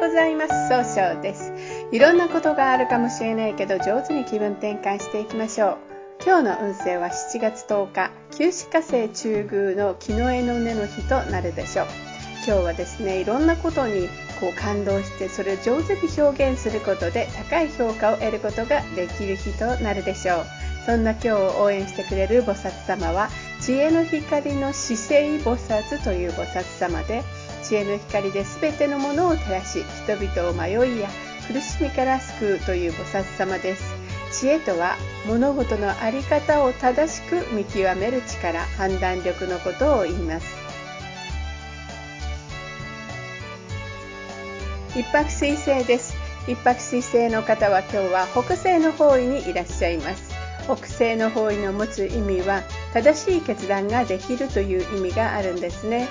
ございます。総称です。いろんなことがあるかもしれないけど、上手に気分転換していきましょう。今日の運勢は7月10日、旧歯科生中宮の木の絵の根の日となるでしょう。今日はですね、いろんなことにこう感動してそれを上手に表現することで高い評価を得ることができる日となるでしょう。そんな今日を応援してくれる菩薩様は知恵の光の姿勢菩薩という菩薩様で知恵の光で全てのものを照らし人々を迷いや苦しみから救うという菩薩様です。知恵とは物事の在り方を正しく見極める力判断力のことを言います。一泊水星です。一泊水星の方は今日は北西の方位にいらっしゃいます。北西の方位の持つ意味は正しい決断ができるという意味があるんですね。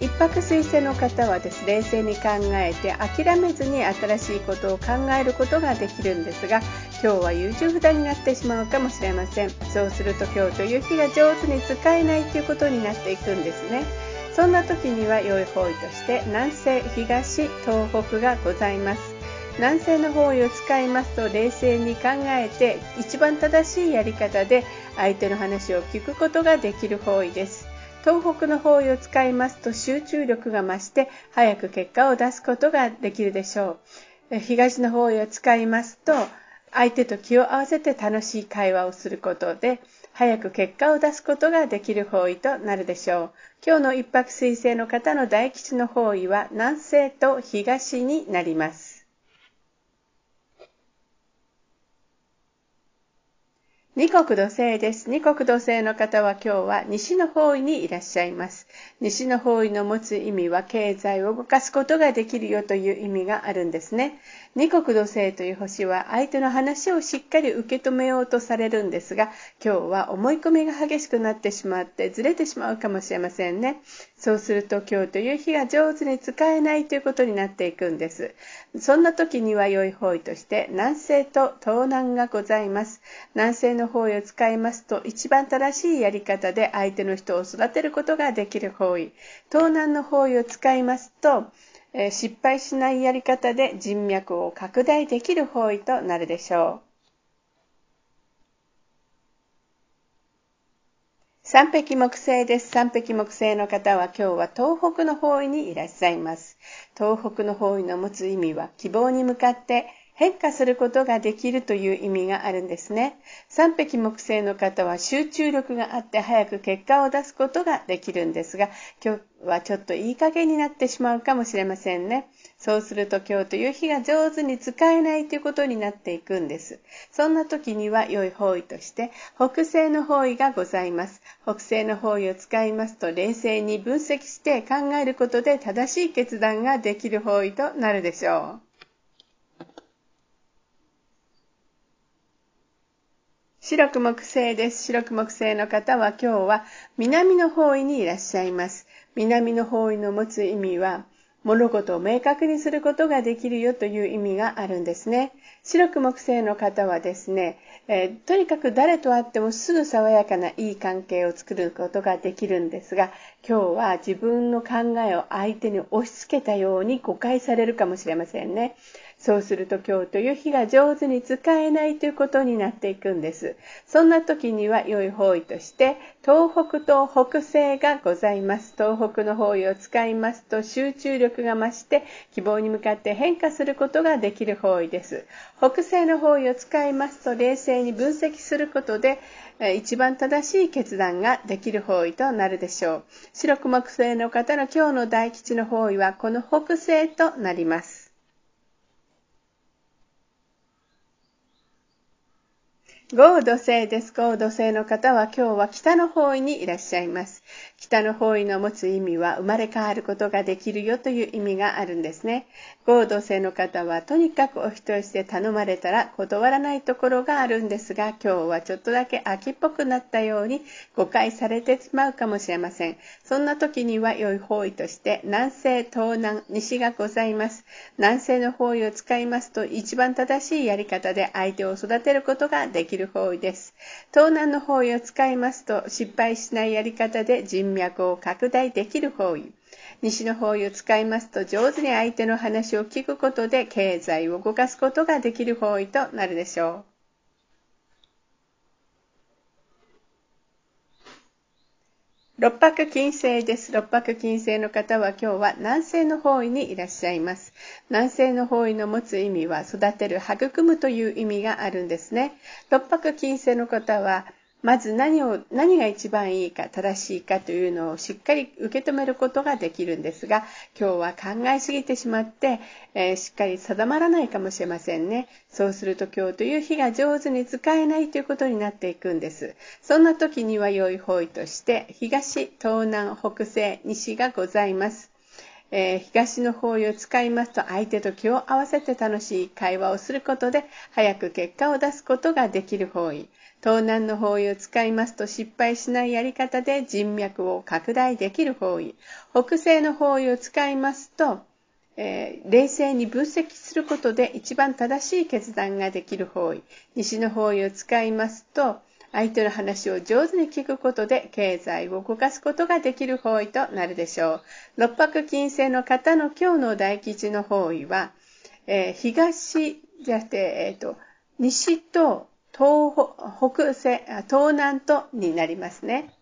一泊水星の方はです冷静に考えて諦めずに新しいことを考えることができるんですが今日は優柔不断になってしまうかもしれません。そうすると今日という日が上手に使えないということになっていくんですね。そんな時には良い方位として南西東東北がございます。南西の方位を使いますと冷静に考えて一番正しいやり方で相手の話を聞くことができる方位です。東北の方位を使いますと集中力が増して早く結果を出すことができるでしょう。東の方位を使いますと相手と気を合わせて楽しい会話をすることで早く結果を出すことができる方位となるでしょう。今日の一泊水星の方の大吉の方位は南西と東になります。二国土星です。二国土星の方は今日は西の方位にいらっしゃいます。西の方位の持つ意味は経済を動かすことができるよという意味があるんですね。二国土星という星は相手の話をしっかり受け止めようとされるんですが、今日は思い込みが激しくなってしまってずれてしまうかもしれませんね。そうすると今日という日が上手に使えないということになっていくんです。そんな時には良い方位として南西と東南がございます。南西の方位を使いますと一番正しいやり方で相手の人を育てることができる方位。東南の方位を使いますと失敗しないやり方で人脈を拡大できる方位となるでしょう。三匹木星です。三匹木星の方は今日は東北の方位にいらっしゃいます。東北の方位の持つ意味は希望に向かって変化することができるという意味があるんですね。三匹木星の方は集中力があって早く結果を出すことができるんですが、今日はちょっといい加減になってしまうかもしれませんね。そうすると今日という日が上手に使えないということになっていくんです。そんな時には良い方位として北西の方位がございます。北西の方位を使いますと冷静に分析して考えることで正しい決断ができる方位となるでしょう。白く木星です。白く木星の方は今日は南の方位にいらっしゃいます。南の方位の持つ意味は物事を明確にすることができるよという意味があるんですね。白く木星の方はですね、えー、とにかく誰と会ってもすぐ爽やかないい関係を作ることができるんですが、今日は自分の考えを相手に押し付けたように誤解されるかもしれませんね。そうすると今日という日が上手に使えないということになっていくんです。そんな時には良い方位として東北と北西がございます。東北の方位を使いますと集中力が増して希望に向かって変化することができる方位です。北西の方位を使いますと冷静に分析することで一番正しい決断ができる方位となるでしょう。白く木星の方の今日の大吉の方位はこの北西となります。ゴード星です。ゴード星の方は今日は北の方位にいらっしゃいます。北の方位の持つ意味は生まれ変わることができるよという意味があるんですね。合同性の方はとにかくお人よしで頼まれたら断らないところがあるんですが、今日はちょっとだけ秋っぽくなったように誤解されてしまうかもしれません。そんな時には良い方位として南西、東南、西がございます。南西の方位を使いますと一番正しいやり方で相手を育てることができる方位です。東南の方位を使いますと失敗しないやり方で人脈を拡大できる方位。西の方位を使いますと上手に相手の話を聞くことで経済を動かすことができる方位となるでしょう。六白金星です。六白金星の方は今日は南西の方位にいらっしゃいます。南西の方位の持つ意味は育てる、育むという意味があるんですね。六白金星の方はまず何を、何が一番いいか、正しいかというのをしっかり受け止めることができるんですが、今日は考えすぎてしまって、えー、しっかり定まらないかもしれませんね。そうすると今日という日が上手に使えないということになっていくんです。そんな時には良い方位として、東、東南、北西、西がございます。えー、東の方位を使いますと相手と気を合わせて楽しい会話をすることで早く結果を出すことができる方位。東南の方位を使いますと失敗しないやり方で人脈を拡大できる方位。北西の方位を使いますと、えー、冷静に分析することで一番正しい決断ができる方位。西の方位を使いますと、相手の話を上手に聞くことで経済を動かすことができる方位となるでしょう。六白金星の方の今日の大吉の方位は、えー、東じゃて、えっ、ー、と、西と東北西、東南とになりますね。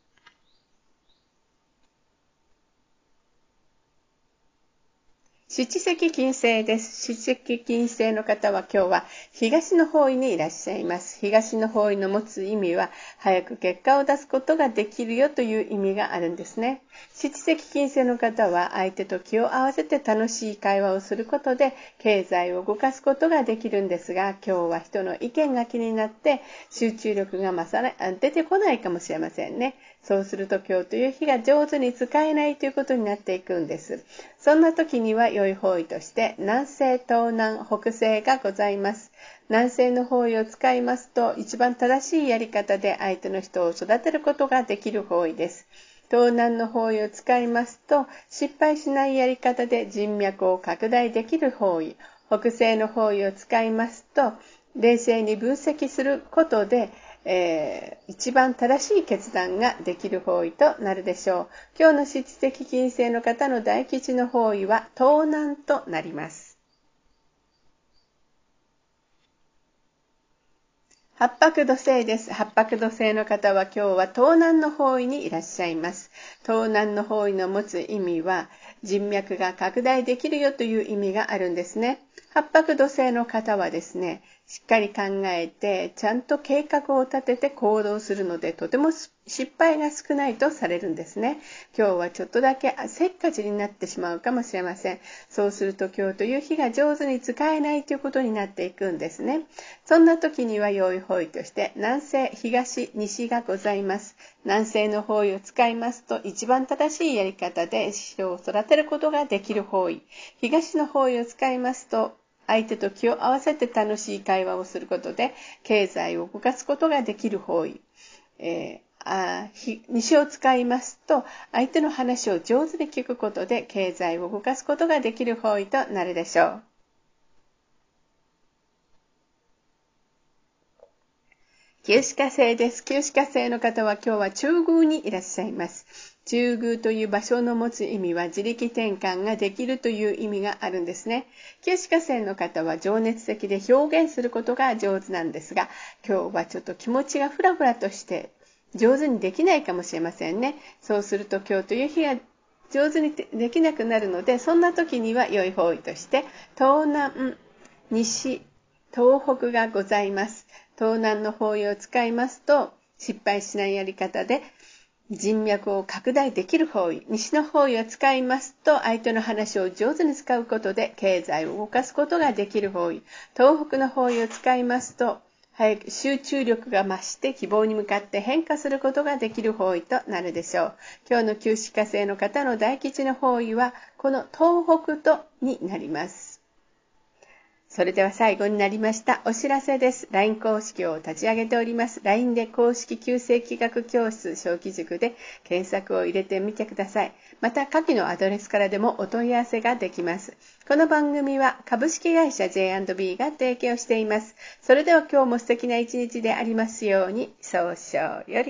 七石金星です。七石金星の方は今日は東の方位にいらっしゃいます。東の方位の持つ意味は早く結果を出すことができるよという意味があるんですね。七石金星の方は相手と気を合わせて楽しい会話をすることで経済を動かすことができるんですが、今日は人の意見が気になって集中力が増さない、出てこないかもしれませんね。そうすると今日という日が上手に使えないということになっていくんです。そんな時には良い方位として南西、東南、北西がございます。南西の方位を使いますと一番正しいやり方で相手の人を育てることができる方位です。東南の方位を使いますと失敗しないやり方で人脈を拡大できる方位。北西の方位を使いますと冷静に分析することでえー、一番正しい決断ができる方位となるでしょう。今日の七石金星の方の大吉の方位は東南となります。八白土星です。八白土星の方は今日は東南の方位にいらっしゃいます。東南の方位の持つ意味は人脈が拡大できるよという意味があるんですね。八白土星の方はですね、しっかり考えて、ちゃんと計画を立てて行動するので、とても失敗が少ないとされるんですね。今日はちょっとだけせっかちになってしまうかもしれません。そうすると今日という日が上手に使えないということになっていくんですね。そんな時には良い方位として南西、東、西がございます。南西の方位を使いますと一番正しいやり方で人を育てることができる方位。東の方位を使いますと相手と気を合わせて楽しい会話をすることで経済を動かすことができる方位。えーあ西を使いますと相手の話を上手に聞くことで経済を動かすことができる方位となるでしょう。旧歯科生です。旧歯科生の方は今日は中宮にいらっしゃいます。中宮という場所の持つ意味は自力転換ができるという意味があるんですね。九死火星の方は情熱的で表現することが上手なんですが、今日はちょっと気持ちがふらふらとして上手にできないかもしれませんね。そうすると今日という日が上手にできなくなるので、そんな時には良い方位として、東南、西、東北がございます。東南の方位を使いますと、失敗しないやり方で人脈を拡大できる方位、西の方位を使いますと、相手の話を上手に使うことで経済を動かすことができる方位、東北の方位を使いますと、早く集中力が増して希望に向かって変化することができる方位となるでしょう。今日の旧歯科生の方の大吉の方位は、この東北とになります。それでは最後になりました。お知らせです。LINE 公式を立ち上げております。LINE で公式旧正規学教室小規塾で検索を入れてみてください。また、下記のアドレスからでもお問い合わせができます。この番組は株式会社 J&B が提供しています。それでは今日も素敵な一日でありますように、早々より。